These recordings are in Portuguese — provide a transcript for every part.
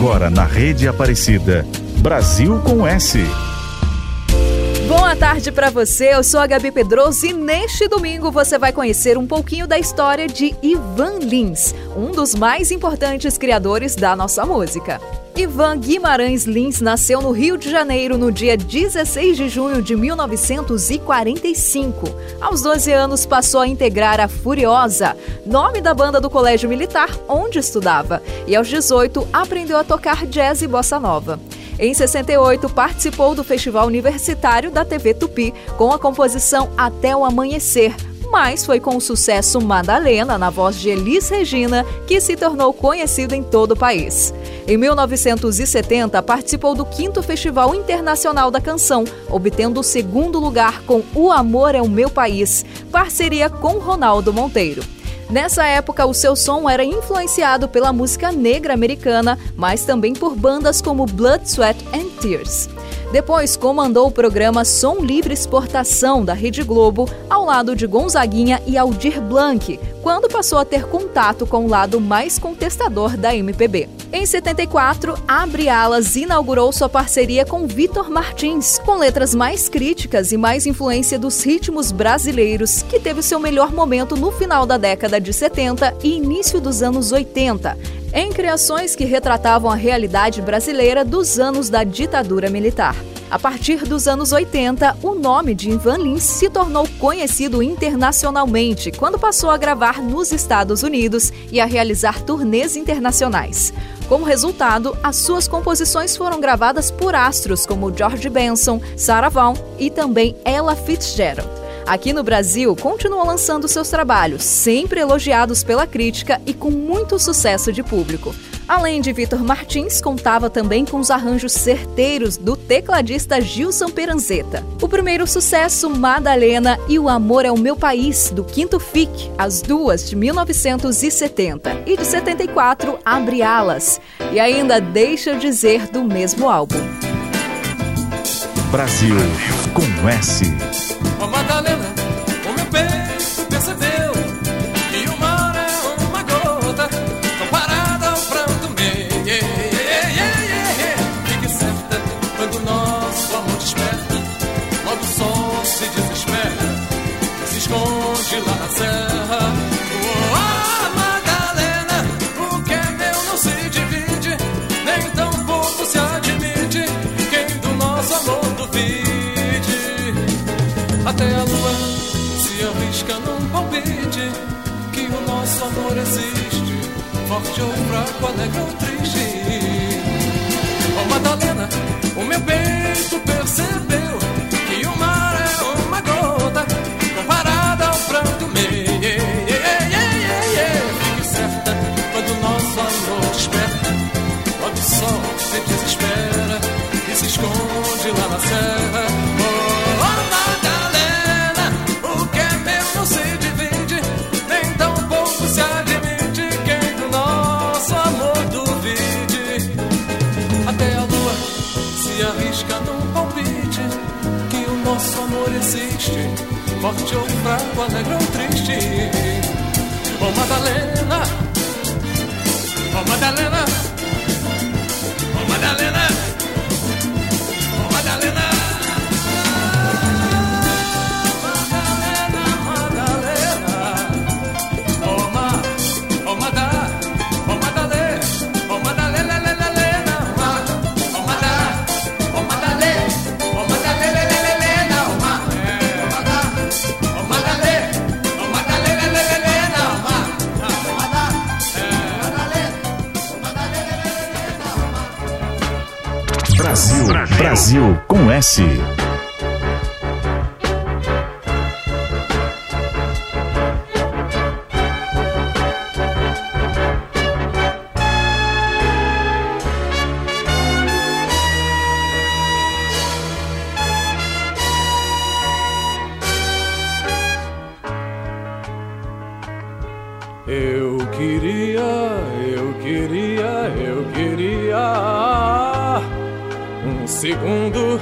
Agora na Rede Aparecida. Brasil com S. Tarde para você, eu sou a Gabi Pedroso e neste domingo você vai conhecer um pouquinho da história de Ivan Lins, um dos mais importantes criadores da nossa música. Ivan Guimarães Lins nasceu no Rio de Janeiro no dia 16 de junho de 1945. Aos 12 anos passou a integrar a Furiosa, nome da banda do Colégio Militar onde estudava, e aos 18 aprendeu a tocar jazz e bossa nova. Em 68, participou do Festival Universitário da TV Tupi com a composição Até o Amanhecer, mas foi com o sucesso Madalena, na voz de Elis Regina, que se tornou conhecido em todo o país. Em 1970, participou do 5 Festival Internacional da Canção, obtendo o segundo lugar com O Amor é o Meu País, parceria com Ronaldo Monteiro. Nessa época, o seu som era influenciado pela música negra americana, mas também por bandas como Blood, Sweat and Tears. Depois comandou o programa Som Livre Exportação da Rede Globo, ao lado de Gonzaguinha e Aldir Blanc, quando passou a ter contato com o lado mais contestador da MPB. Em 74, Abre Alas inaugurou sua parceria com Vitor Martins, com letras mais críticas e mais influência dos ritmos brasileiros, que teve seu melhor momento no final da década de 70 e início dos anos 80, em criações que retratavam a realidade brasileira dos anos da ditadura militar. A partir dos anos 80, o nome de Ivan Lins se tornou conhecido internacionalmente quando passou a gravar nos Estados Unidos e a realizar turnês internacionais. Como resultado, as suas composições foram gravadas por astros como George Benson, Sarah Vaughan e também Ella Fitzgerald. Aqui no Brasil, continua lançando seus trabalhos, sempre elogiados pela crítica e com muito sucesso de público. Além de Vitor Martins, contava também com os arranjos certeiros do tecladista Gilson Peranzeta. O primeiro sucesso, Madalena e O Amor é o Meu País, do Quinto FIC, as duas de 1970. E de 74, Abre Alas. E ainda Deixa eu Dizer, do mesmo álbum. Brasil com S. Até a lua se arrisca num palpite Que o nosso amor existe. Forte ou fraco, alegre ou triste. Ó Madalena, o meu peito percebeu Forte ou fraco, alegre ou triste. Oh Madalena Oh Madalena Brasil com S. Eu queria, eu queria, eu queria segundo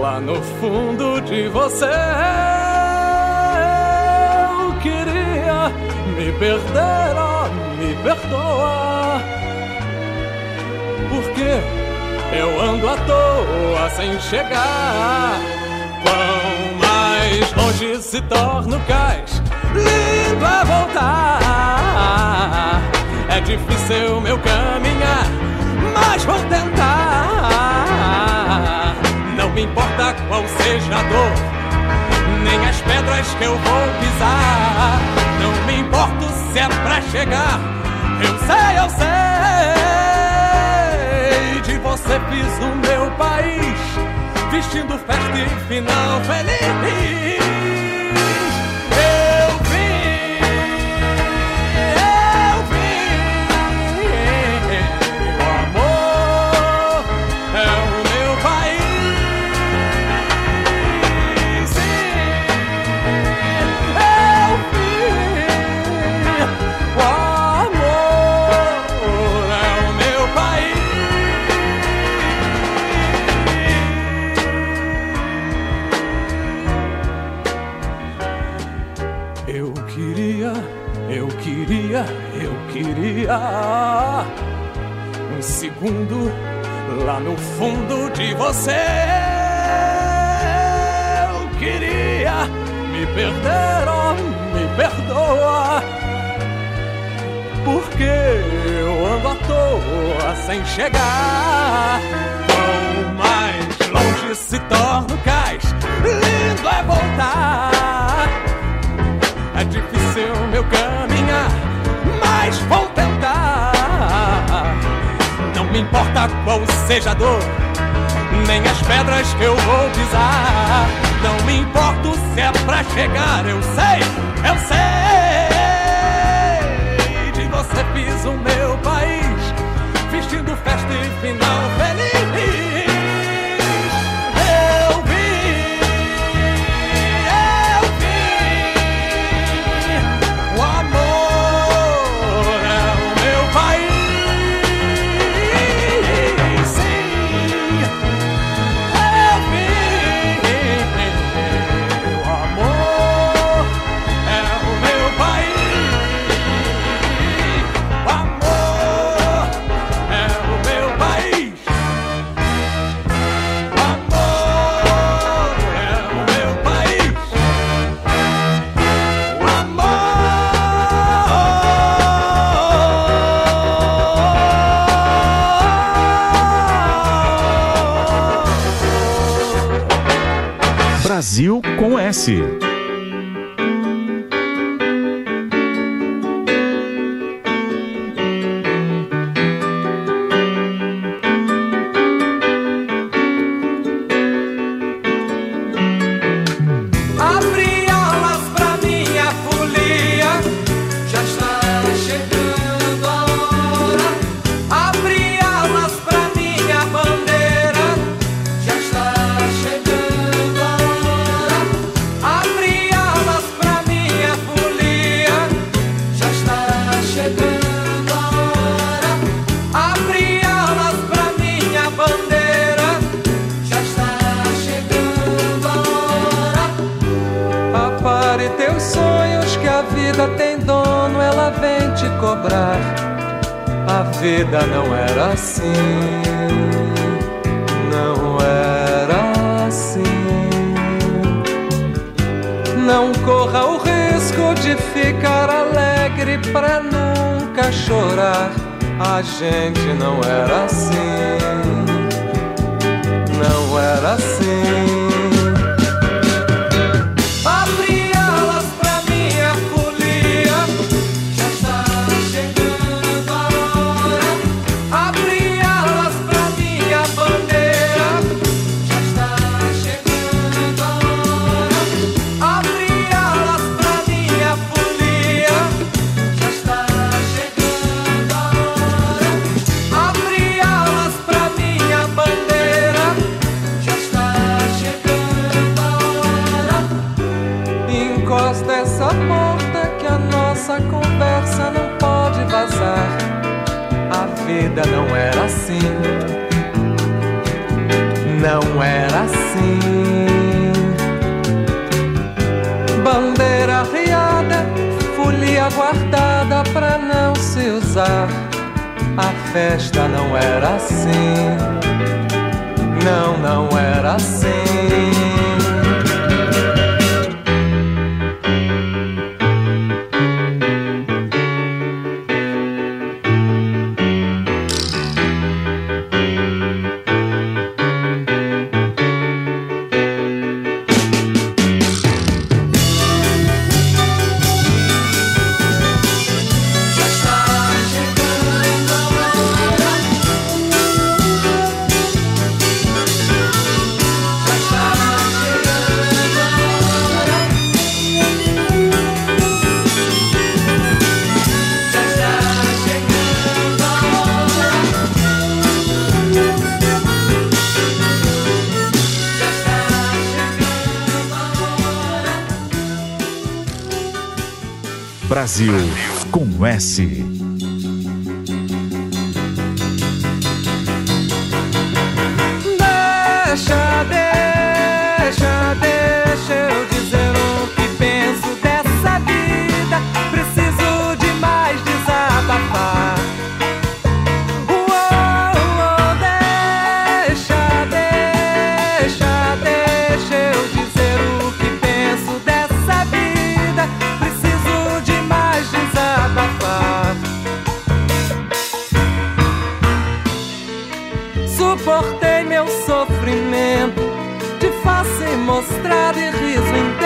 lá no fundo de você. Eu queria me perder, oh, me perdoa. Porque eu ando à toa sem chegar. Quão mais longe se torna o cais, lindo é voltar. É difícil meu caminhar, mas vou tentar. Importa qual seja a dor, nem as pedras que eu vou pisar. Não me importo se é pra chegar, eu sei, eu sei. De você fiz o meu país, vestindo festa e final feliz. Lá no fundo de você. Eu queria me perder, oh, me perdoa. Porque eu ando à toa sem chegar. Quanto mais longe se torna o cais, lindo é voltar. É difícil meu caminhar, mas vou me importa qual seja a dor, nem as pedras que eu vou pisar. Não me importo se é pra chegar, eu sei, eu sei. De você fiz o meu país, vestindo festa e final feliz. Brasil com S. A festa não era assim. Não, não era assim. Brasil com S. nadie riesling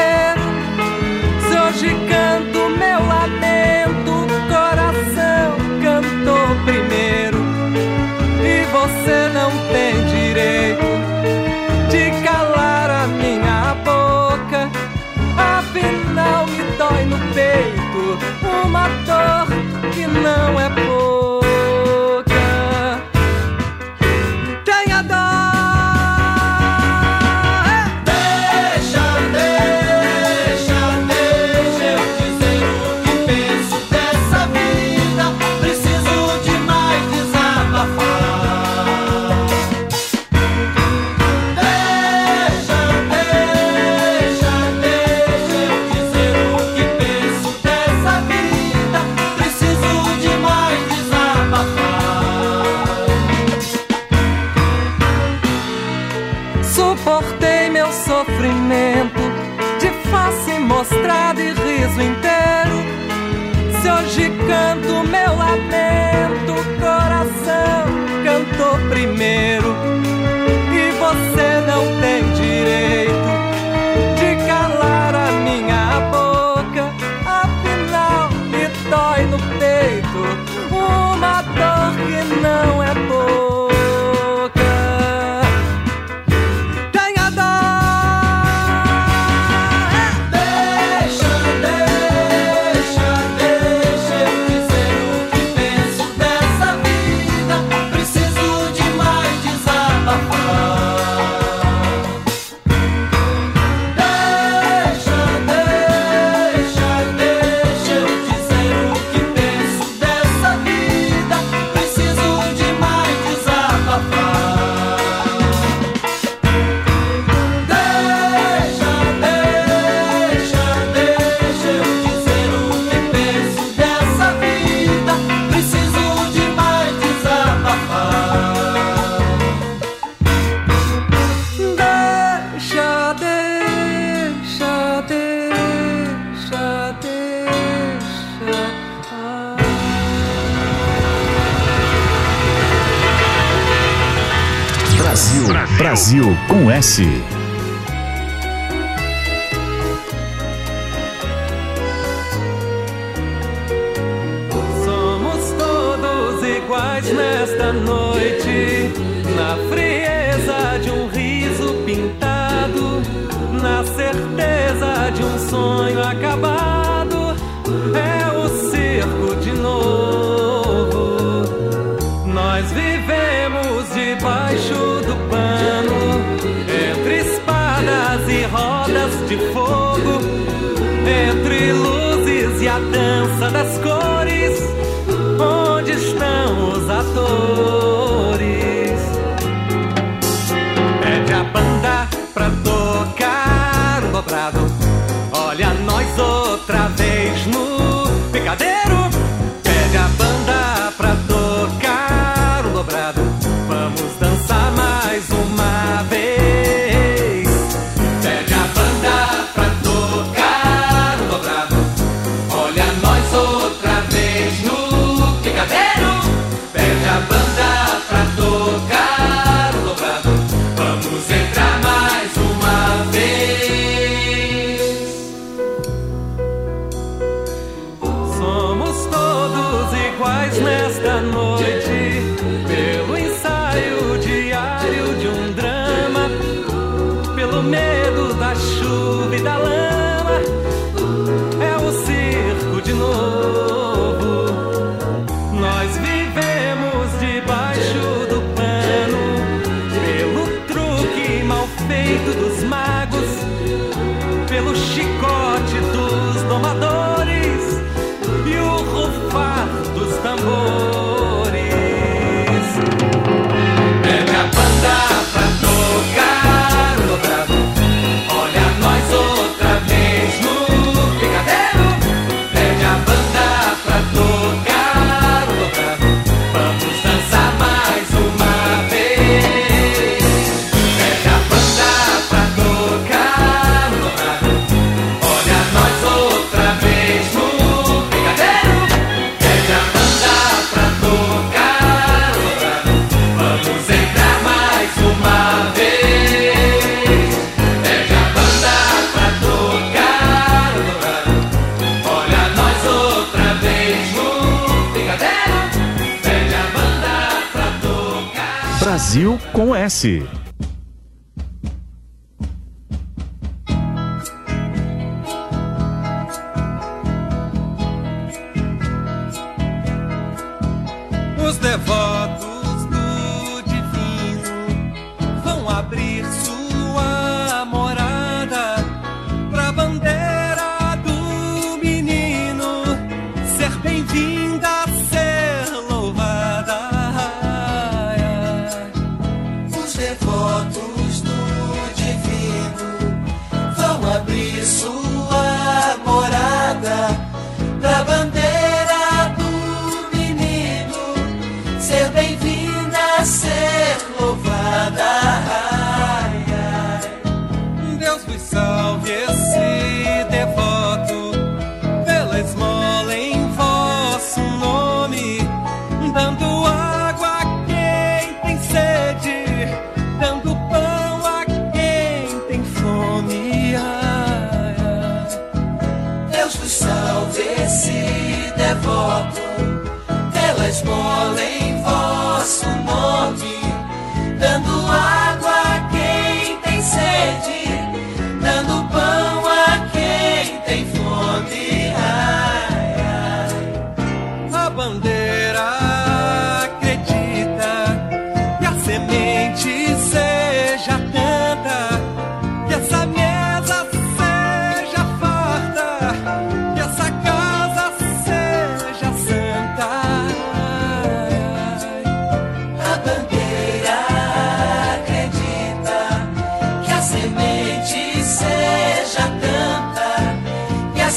Comece. Fluminense.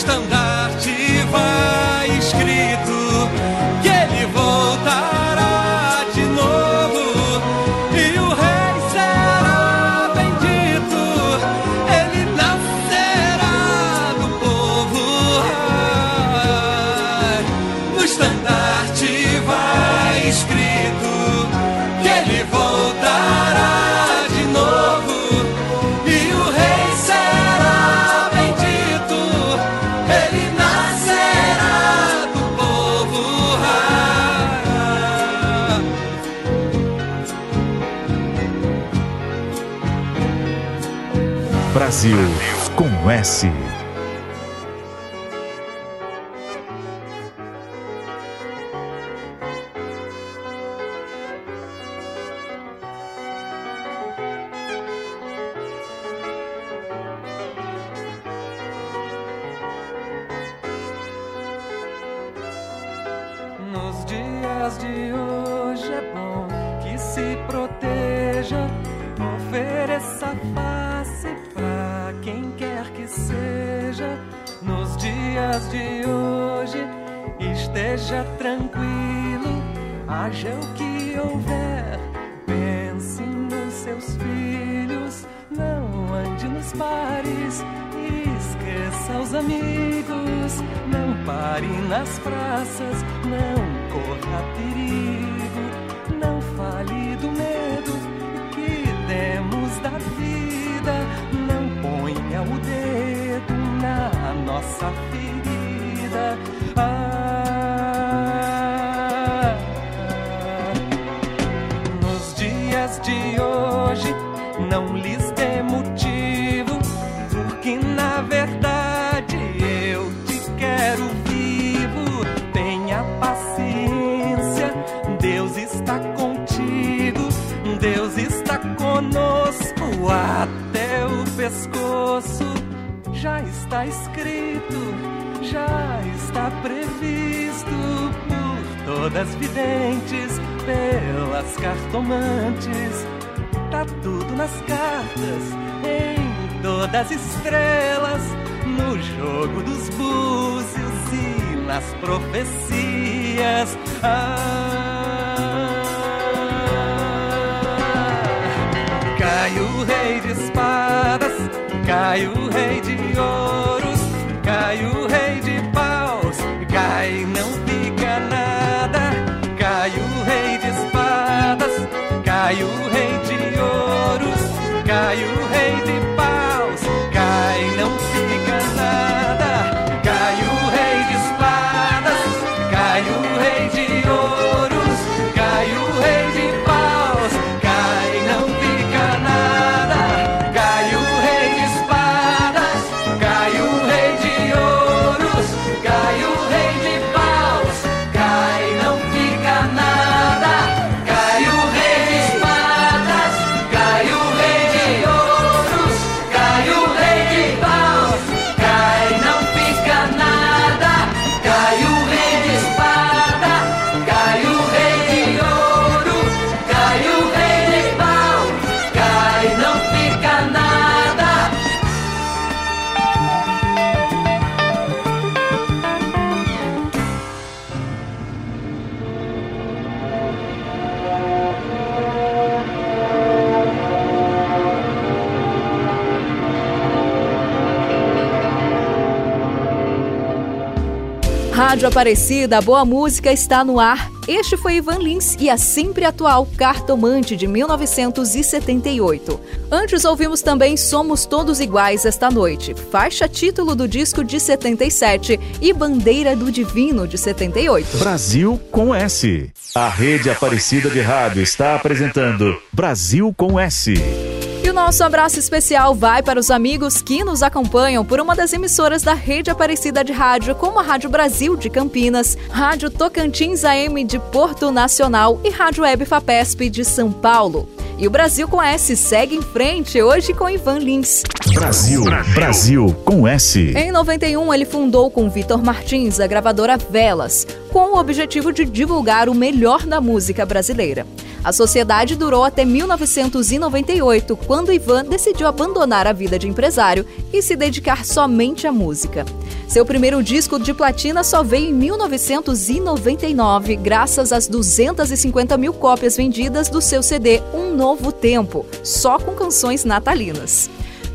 será Brasil com S. até o pescoço. Já está escrito, já está previsto por todas videntes, pelas cartomantes. Tá tudo nas cartas, em todas estrelas, no jogo dos búzios e nas profecias. Ah, Cai o rei de espadas, cai o rei de ouros, cai o rei de paus, cai não fica nada. Cai o rei de espadas, cai o rei de ouros, cai o rei de Rádio Aparecida, boa música está no ar. Este foi Ivan Lins e a sempre atual Cartomante de 1978. Antes ouvimos também Somos Todos Iguais esta noite, faixa título do disco de 77 e Bandeira do Divino de 78. Brasil com S. A rede Aparecida de Rádio está apresentando Brasil com S. E o nosso abraço especial vai para os amigos que nos acompanham por uma das emissoras da rede Aparecida de Rádio, como a Rádio Brasil de Campinas, Rádio Tocantins AM de Porto Nacional e Rádio Web Fapesp de São Paulo. E o Brasil com S segue em frente hoje com Ivan Lins. Brasil, Brasil com S. Em 91, ele fundou com Vitor Martins a gravadora Velas, com o objetivo de divulgar o melhor da música brasileira. A sociedade durou até 1998, quando Ivan decidiu abandonar a vida de empresário e se dedicar somente à música. Seu primeiro disco de platina só veio em 1999, graças às 250 mil cópias vendidas do seu CD Um Novo Tempo, só com canções natalinas.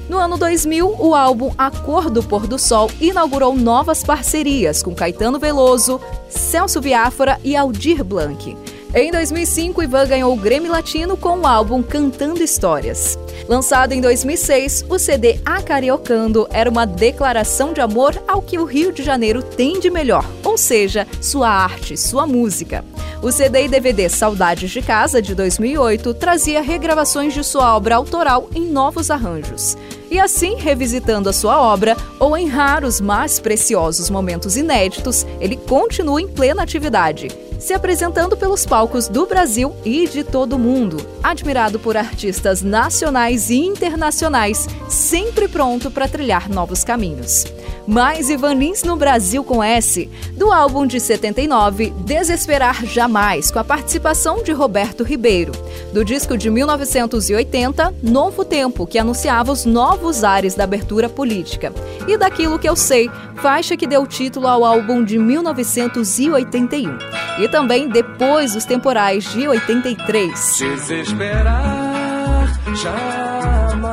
No ano 2000, o álbum A Cor do Pôr do Sol inaugurou novas parcerias com Caetano Veloso, Celso Biafora e Aldir Blanc. Em 2005, Ivan ganhou o Grammy Latino com o álbum Cantando Histórias. Lançado em 2006, o CD Acariocando era uma declaração de amor ao que o Rio de Janeiro tem de melhor, ou seja, sua arte, sua música. O CD e DVD Saudades de Casa, de 2008, trazia regravações de sua obra autoral em novos arranjos. E assim, revisitando a sua obra, ou em raros, mas preciosos momentos inéditos, ele continua em plena atividade se apresentando pelos palcos do Brasil e de todo o mundo, admirado por artistas nacionais e internacionais, sempre pronto para trilhar novos caminhos. Mais Ivan Lins no Brasil com S, do álbum de 79, Desesperar Jamais, com a participação de Roberto Ribeiro. Do disco de 1980, Novo Tempo, que anunciava os novos ares da abertura política. E Daquilo Que Eu Sei, faixa que deu título ao álbum de 1981. E também Depois dos Temporais, de 83. Desesperar jamais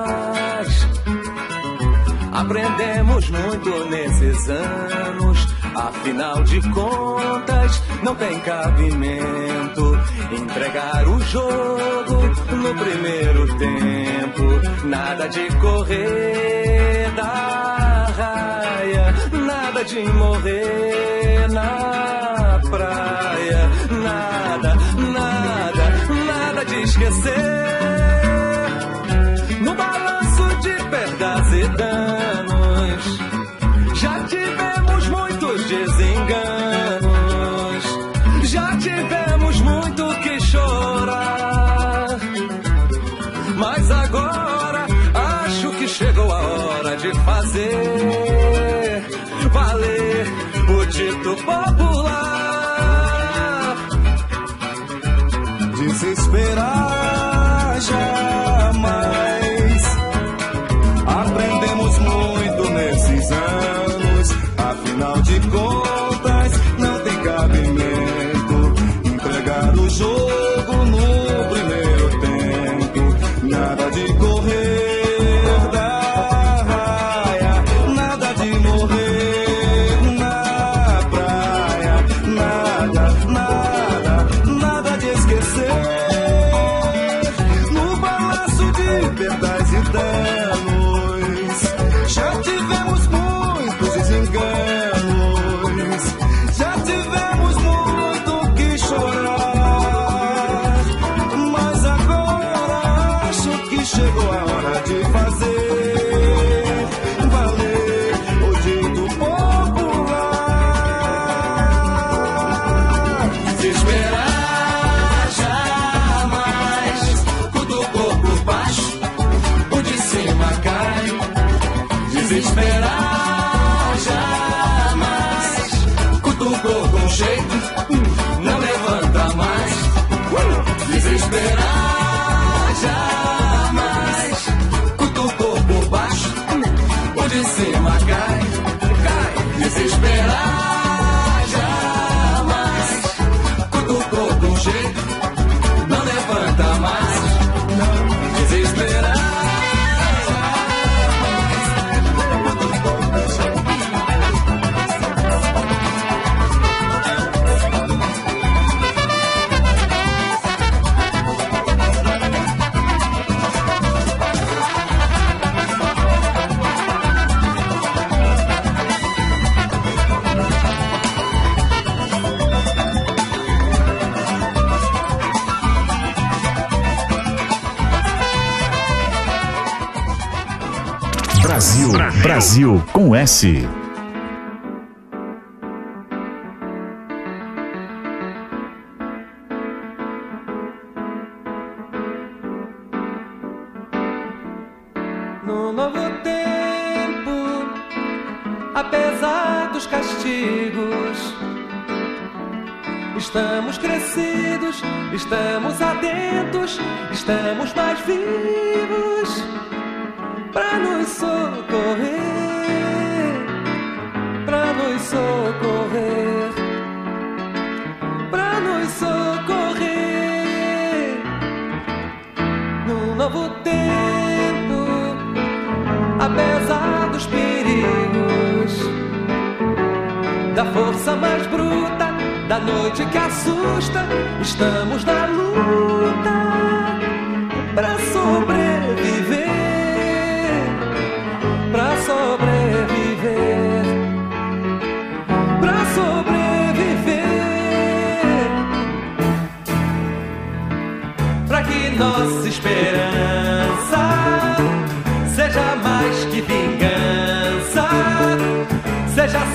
Aprendemos muito nesses anos, afinal de contas, não tem cabimento entregar o jogo no primeiro tempo. Nada de correr da raia, nada de morrer na nada de esquecer perdas e danos. Já tivemos muitos desenganos, já tivemos muito que chorar. Mas agora acho que chegou a hora de fazer valer o dito Brasil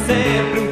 sempre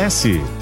S.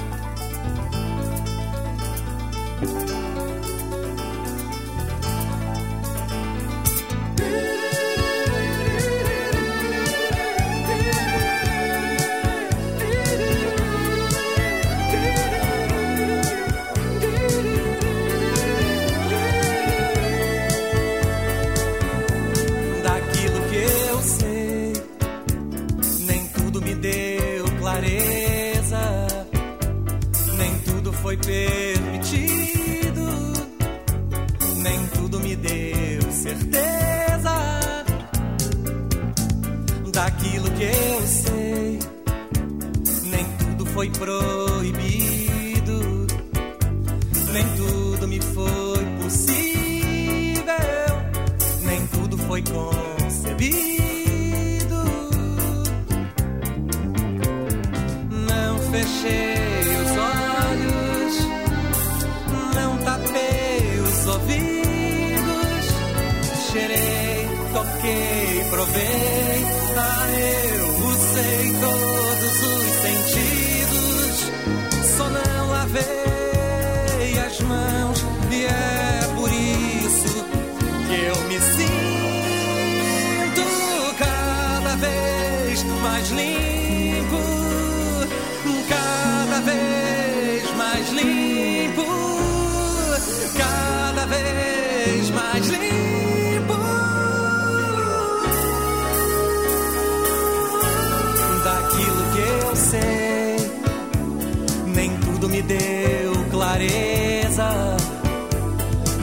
deu clareza.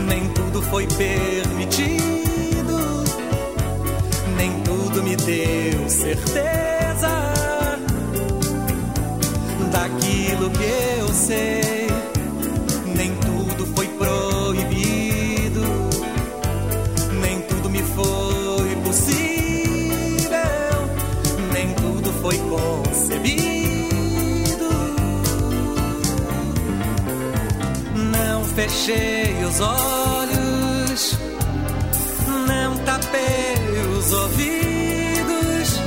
Nem tudo foi permitido, nem tudo me deu certeza daquilo que eu sei. Fechei os olhos, não tapei os ouvidos,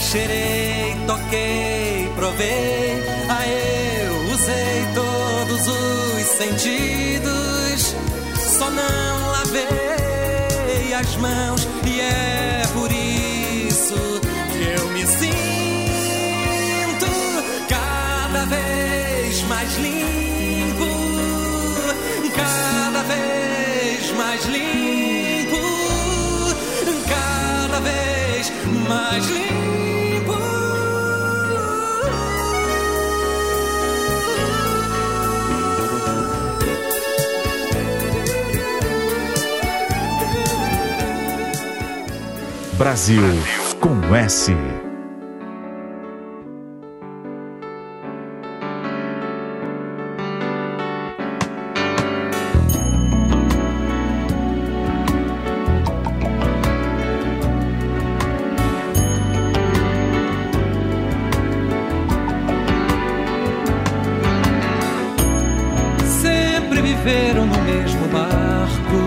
cheirei, toquei, provei. Ah, eu usei todos os sentidos, só não lavei as mãos e é por isso mais limpo, cada vez mais limpo. Brasil com S. viveram no mesmo barco.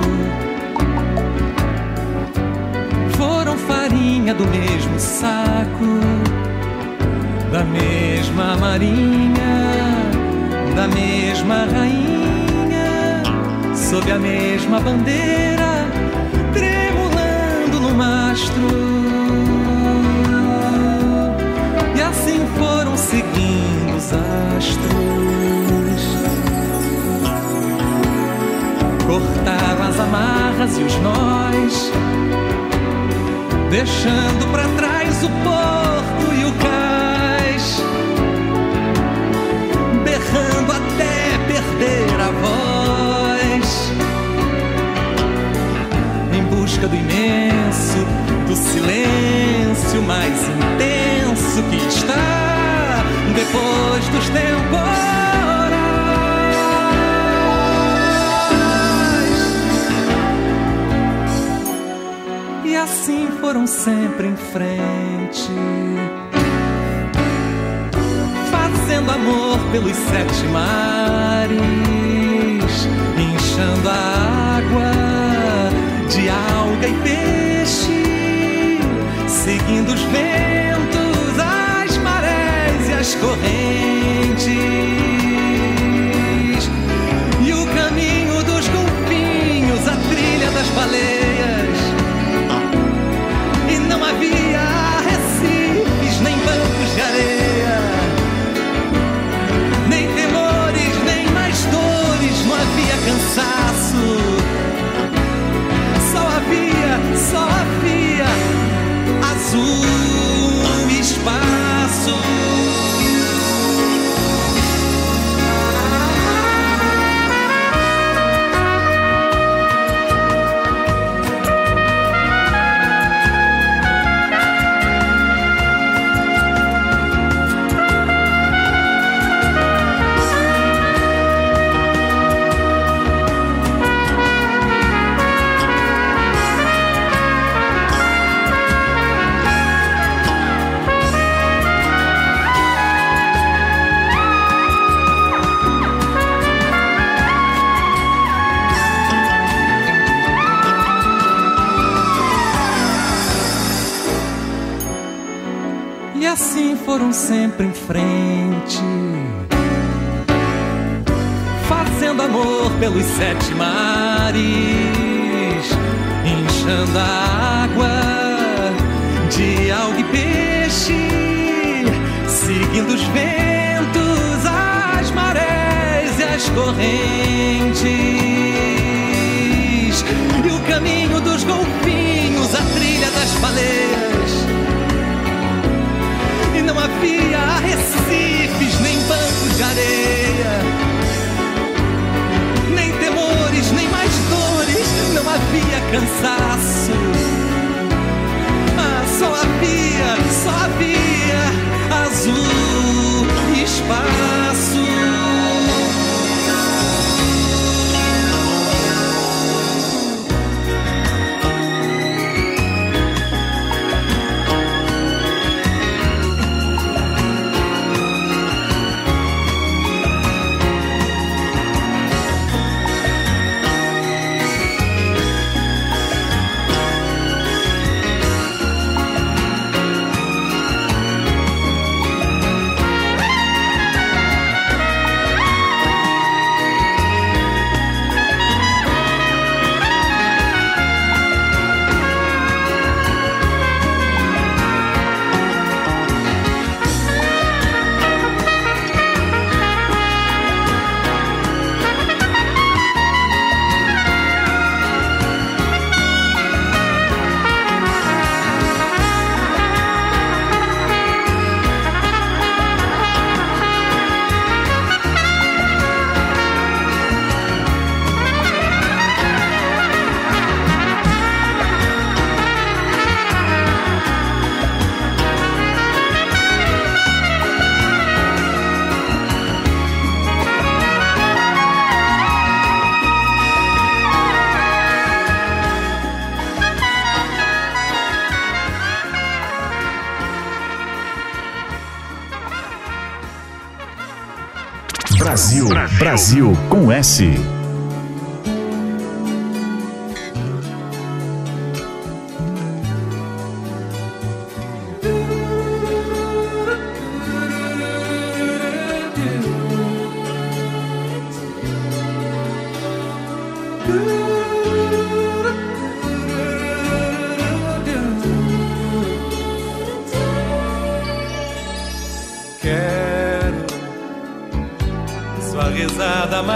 Foram farinha do mesmo saco, da mesma marinha, da mesma rainha, sob a mesma bandeira, tremulando no mastro. E assim foram seguindo os astros. Cortaram as amarras e os nós, deixando para trás o porto e o cais, berrando até perder a voz, em busca do imenso, do silêncio mais intenso que está depois dos temporais. Assim foram sempre em frente, fazendo amor pelos sete mares, inchando a água de alga e peixe, seguindo os ventos, as marés e as correntes. Brasil com S.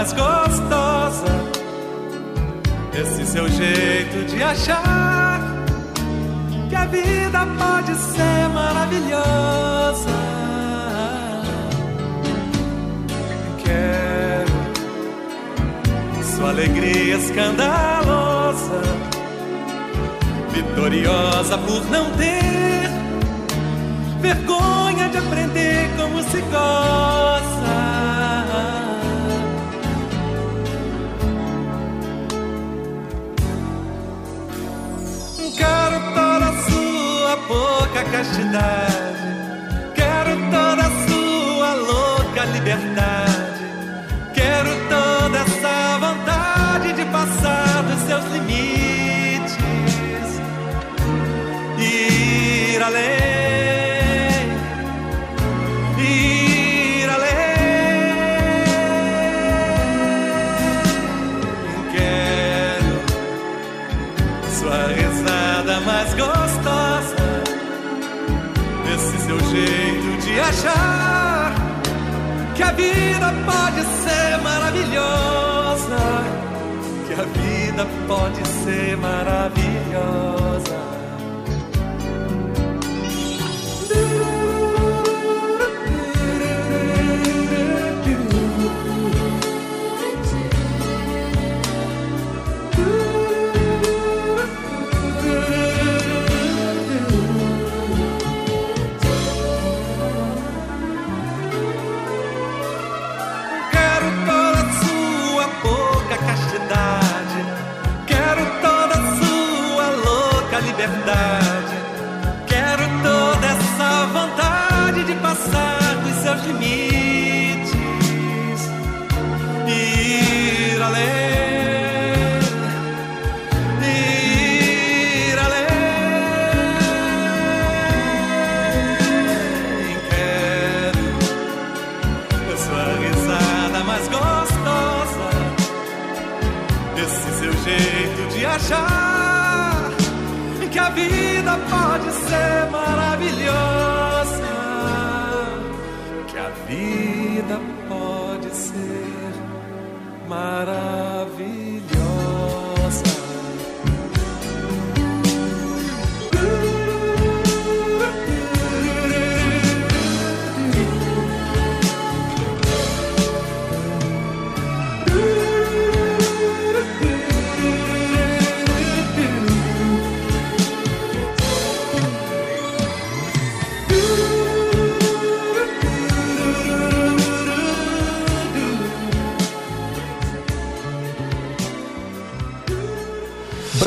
mais gostosa. Esse seu jeito de achar que a vida pode ser maravilhosa. Quero sua alegria escandalosa, vitoriosa por não ter vergonha de aprender como se gosta. castidade. Quero toda a sua louca liberdade. Quero toda essa vontade de passar dos seus limites e ir além. a vida pode ser maravilhosa. Que a vida pode ser maravilhosa.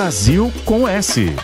Brasil com S.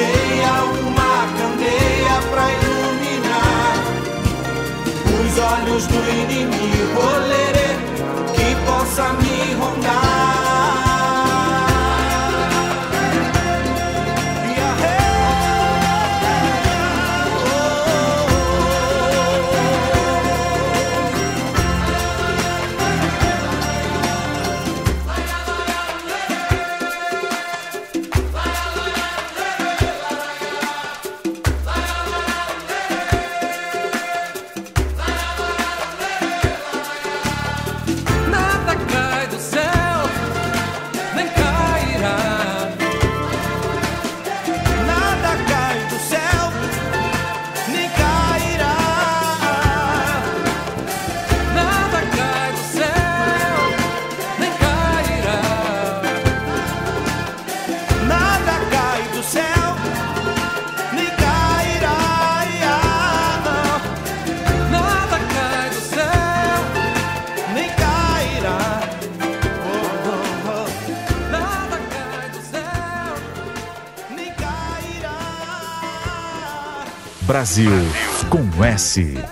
cheia uma candeia para iluminar os olhos do inimigo, olerê, que possa me rondar. Brasil com S.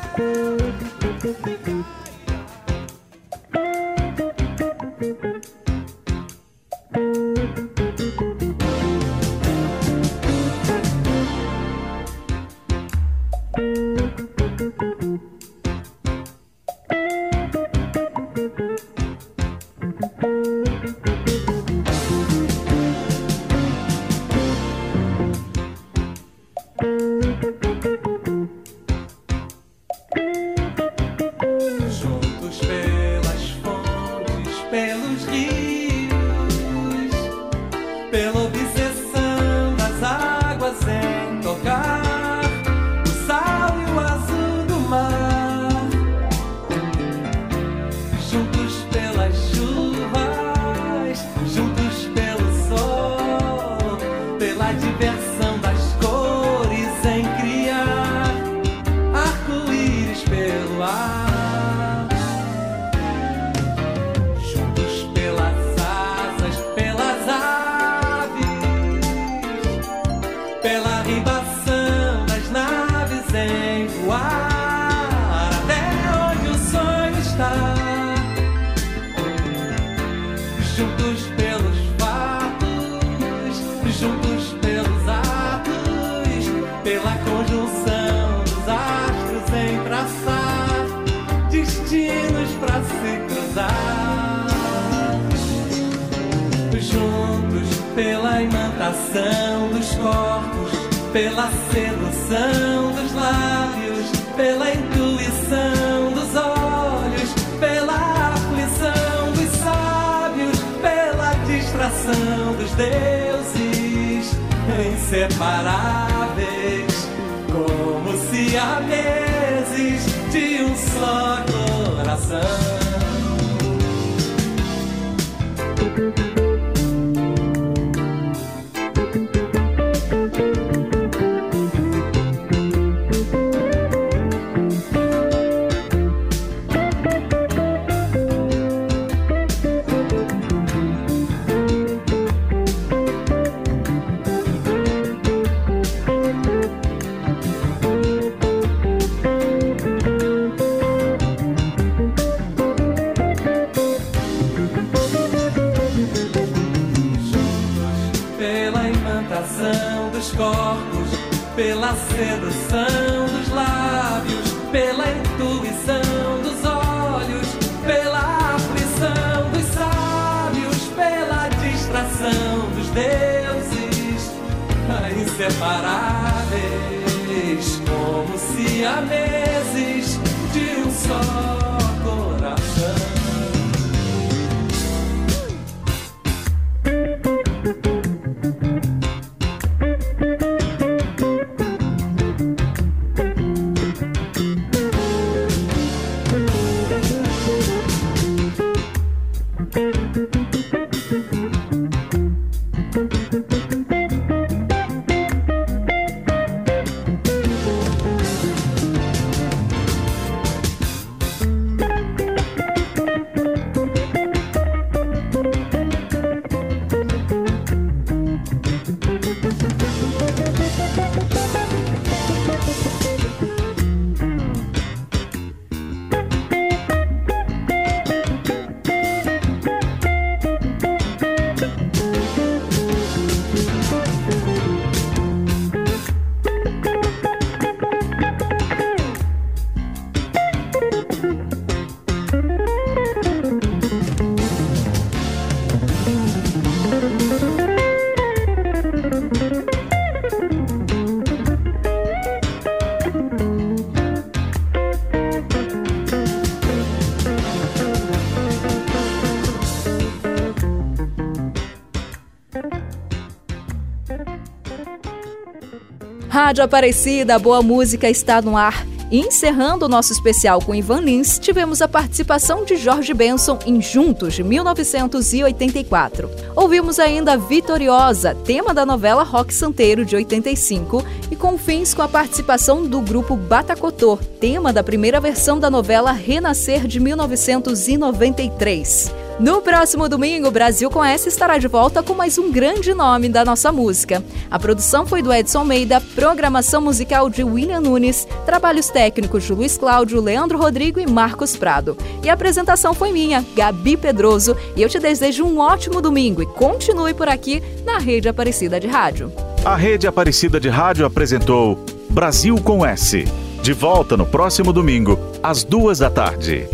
Rádio Aparecida, boa música está no ar. Encerrando o nosso especial com Ivan Lins, tivemos a participação de Jorge Benson em Juntos, de 1984. Ouvimos ainda Vitoriosa, tema da novela Rock Santeiro, de 85, e com fins com a participação do grupo Batacotô, tema da primeira versão da novela Renascer, de 1993. No próximo domingo, o Brasil com S estará de volta com mais um grande nome da nossa música. A produção foi do Edson Meida, programação musical de William Nunes, trabalhos técnicos de Luiz Cláudio, Leandro Rodrigo e Marcos Prado. E a apresentação foi minha, Gabi Pedroso, e eu te desejo um ótimo domingo e continue por aqui na Rede Aparecida de Rádio. A Rede Aparecida de Rádio apresentou Brasil com S. De volta no próximo domingo, às duas da tarde.